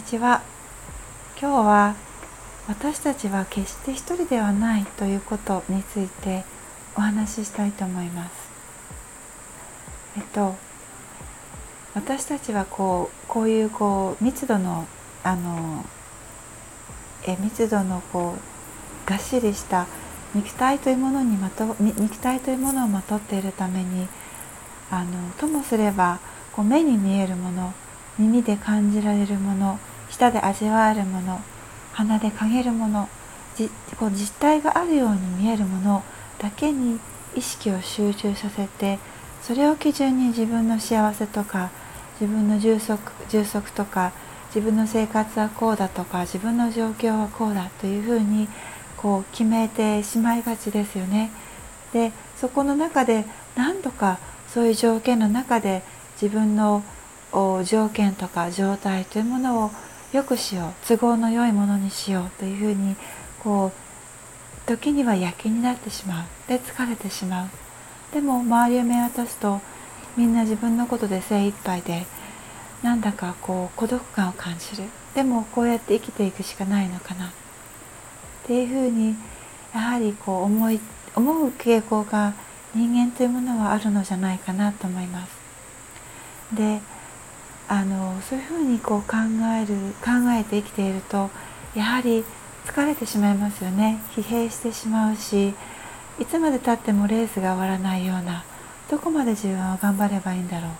にちは。今日は私たちは決して一人ではないということについてお話ししたいと思います。えっと私たちはこうこういうこう密度のあのえ密度のこうがっしりした肉体というものにまと肉体というものをまとっているためにあのともすればこう目に見えるもの耳で感じられるもの舌で味わえるもの鼻で嗅げるものじこう実体があるように見えるものだけに意識を集中させてそれを基準に自分の幸せとか自分の充足充足とか自分の生活はこうだとか自分の状況はこうだというふうにこう決めてしまいがちですよね。でそこの中で何とかそういう条件の中で自分の条件とか状態というものを良くしよう。都合の良いものにしようというふうにこう時には躍起になってしまう。で疲れてしまう。でも周りを見渡すとみんな自分のことで精一杯でなんだかこう孤独感を感じる。でもこうやって生きていくしかないのかな。っていうふうにやはりこう思い思う傾向が人間というものはあるのじゃないかなと思います。であのそういうふうにこう考える考えて生きているとやはり疲れてしまいますよね。疲弊してしまうしいつまでたってもレースが終わらないようなどこまで自分は頑張ればいいんだろう。っ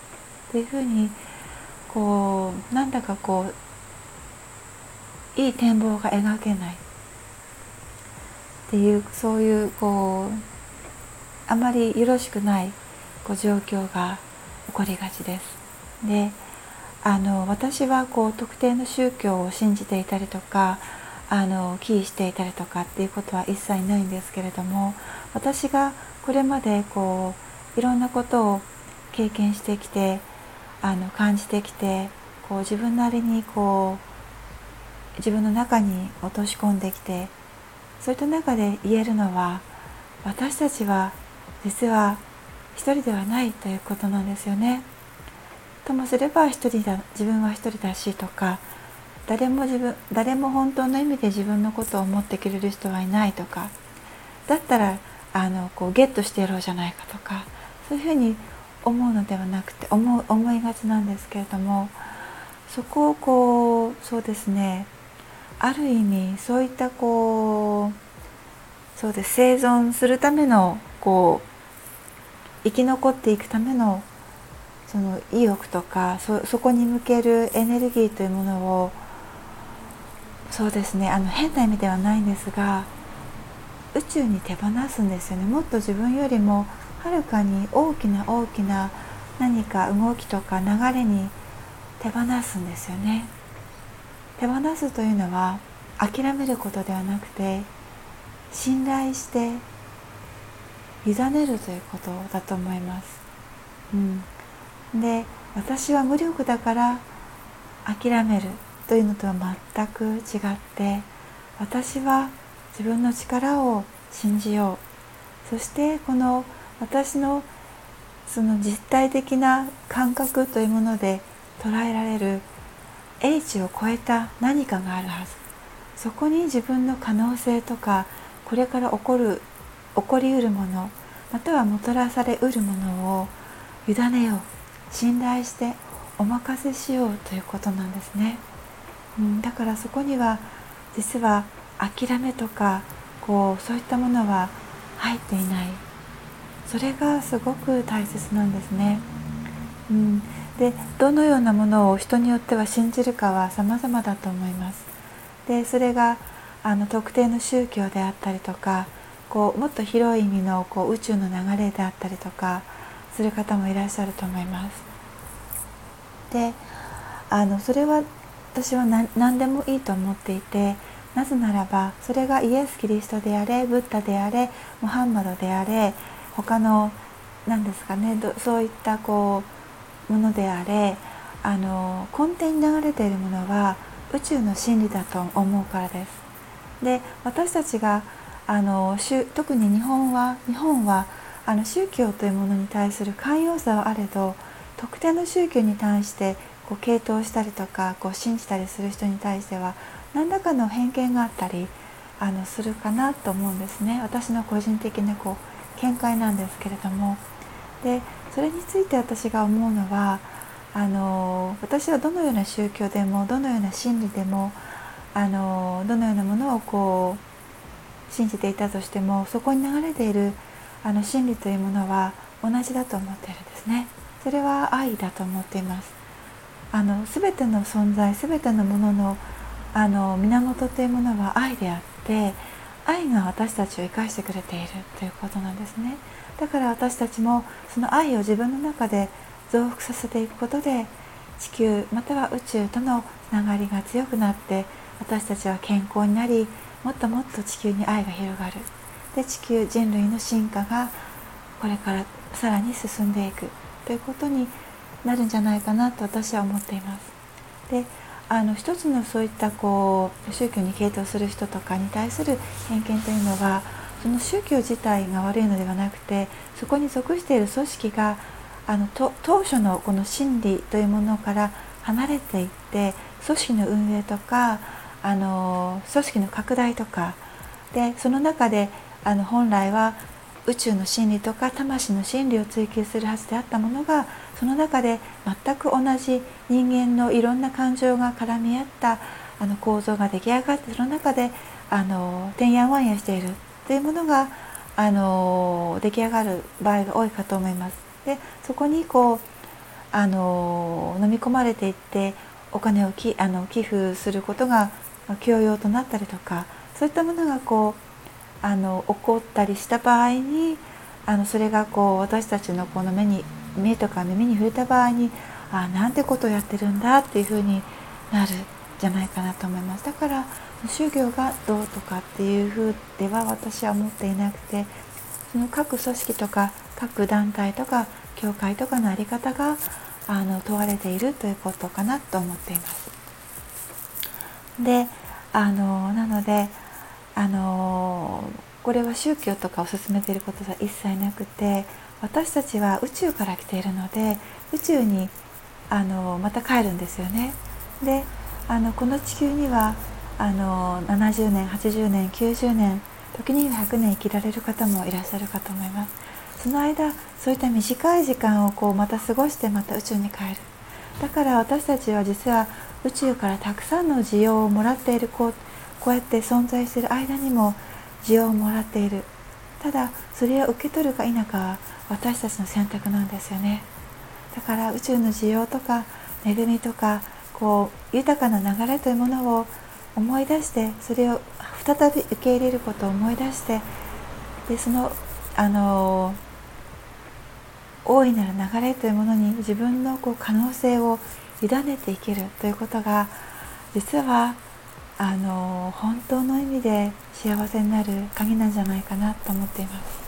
ていうふうにこうなんだかこういい展望が描けない。っていうそういうこうあまりよろしくないこう状況が起こりがちです。であの私はこう特定の宗教を信じていたりとかあの起依していたりとかっていうことは一切ないんですけれども私がこれまでこういろんなことを経験してきてあの感じてきてこう自分なりにこう自分の中に落とし込んできてそういった中で言えるのは私たちは実は一人ではないということなんですよね。ともすれば一人だ自分は一人だしとか誰も自分誰も本当の意味で自分のことを思ってくれる人はいないとかだったらあのこうゲットしてやろうじゃないかとかそういうふうに思うのではなくて思う思いがちなんですけれどもそこをこうそうですねある意味そういったこうそうです生存するためのこう生き残っていくためのその意欲とかそそこに向けるエネルギーというものをそうですねあの変な意味ではないんですが宇宙に手放すんですよね。もっと自分よりもはるかに大きな大きな何か動きとか流れに手放すんですよね。手放すというのは諦めることではなくて信頼して委ねるということだと思います、うん、で私は無力だから諦めるというのとは全く違って私は自分の力を信じよう。そしてこの私のその実体的な感覚というもので捉えられる英知を超えた何かがあるはず。そこに自分の可能性とかこれから起こる起こりうるものまたはもたらされうるものを委ねよう。信頼してお任せしようということなんですね、うん、だからそこには実は諦めとかこうそういったものは入っていない。それがすごく大切なんですね、うん、でどのようなものを人によっては信じるかは様々だと思います。でそれがあの特定の宗教であったりとかこうもっと広い意味のこう宇宙の流れであったりとかする方もいらっしゃると思います。であのそれは私は何でもいいと思っていてなぜならばそれがイエス・キリストであれブッダであれムハンマドであれ他の何ですかねそういったこうものであれあの根底に流れているものは宇宙の真理だと思うからです。で私たちがあの特に日本は日本はあの宗教というものに対する寛容さはあれど特定の宗教に対してこう傾倒したりとかこう信じたりする人に対しては何らかの偏見があったりあのするかなと思うんですね。私の個人的なこう見解なんですけれども。でそれについて私が思うのはあの私はどのような宗教でもどのような真理でもあのどのようなものをこう信じていたとしてもそこに流れているあの真理というものは同じだと思っているんですね。それは愛だと思っています。あの全ての存在全てのもののあの源というものは愛であって愛が私たちを生かしてくれているということなんですね。だから私たちもその愛を自分の中で増幅させていくことで地球または宇宙とのつながりが強くなって私たちは健康になりもっともっと地球に愛が広がる。で地球人類の進化がこれからさらに進んでいくということになるんじゃないかなと私は思っています。であの一つのそういったこう宗教に傾倒する人とかに対する偏見というのはその宗教自体が悪いのではなくてそこに属している組織があの当初のこの真理というものから離れていって組織の運営とかあの組織の拡大とかでその中であの本来は宇宙の真理とか魂の真理を追求するはずであったものがその中で全く同じ人間のいろんな感情が絡み合ったあの構造が出来上がってその中であのてんやわんやしているというものがあの出来上がる場合が多いかと思います。でそこにこうあの飲み込まれていってお金をきあの寄付することが強要となったりとかそういったものがこうあの起こったりした場合にあのそれがこう私たちのこの目に目とか耳に触れた場合にあなんてことをやってるんだっていうふうになるじゃないかなと思いますだから宗教がどうとかっていうふうでは私は思っていなくてその各組織とか各団体とか教会とかの在り方があの問われているということかなと思っています。であのなのであのこれは宗教とかを進めていることは一切なくて私たちは宇宙から来ているので宇宙にあのまた帰るんですよね。であのこの地球にはあの70年80年90年時には100年生きられる方もいらっしゃるかと思います。その間そういった短い時間をこうまた過ごしてまた宇宙に帰るだから私たちは実は宇宙からたくさんの需要をもらっているこうこうやって存在している間にも需要をもらっている。ただそれを受け取るか否かは私たちの選択なんですよね。だから宇宙の需要とか恵みとかこう豊かな流れというものを思い出してそれを再び受け入れることを思い出してでそのあの大いなる流れというものに自分のこう可能性を委ねていけるということが実はあの本当の意味で幸せになる鍵なんじゃないかなと思っています。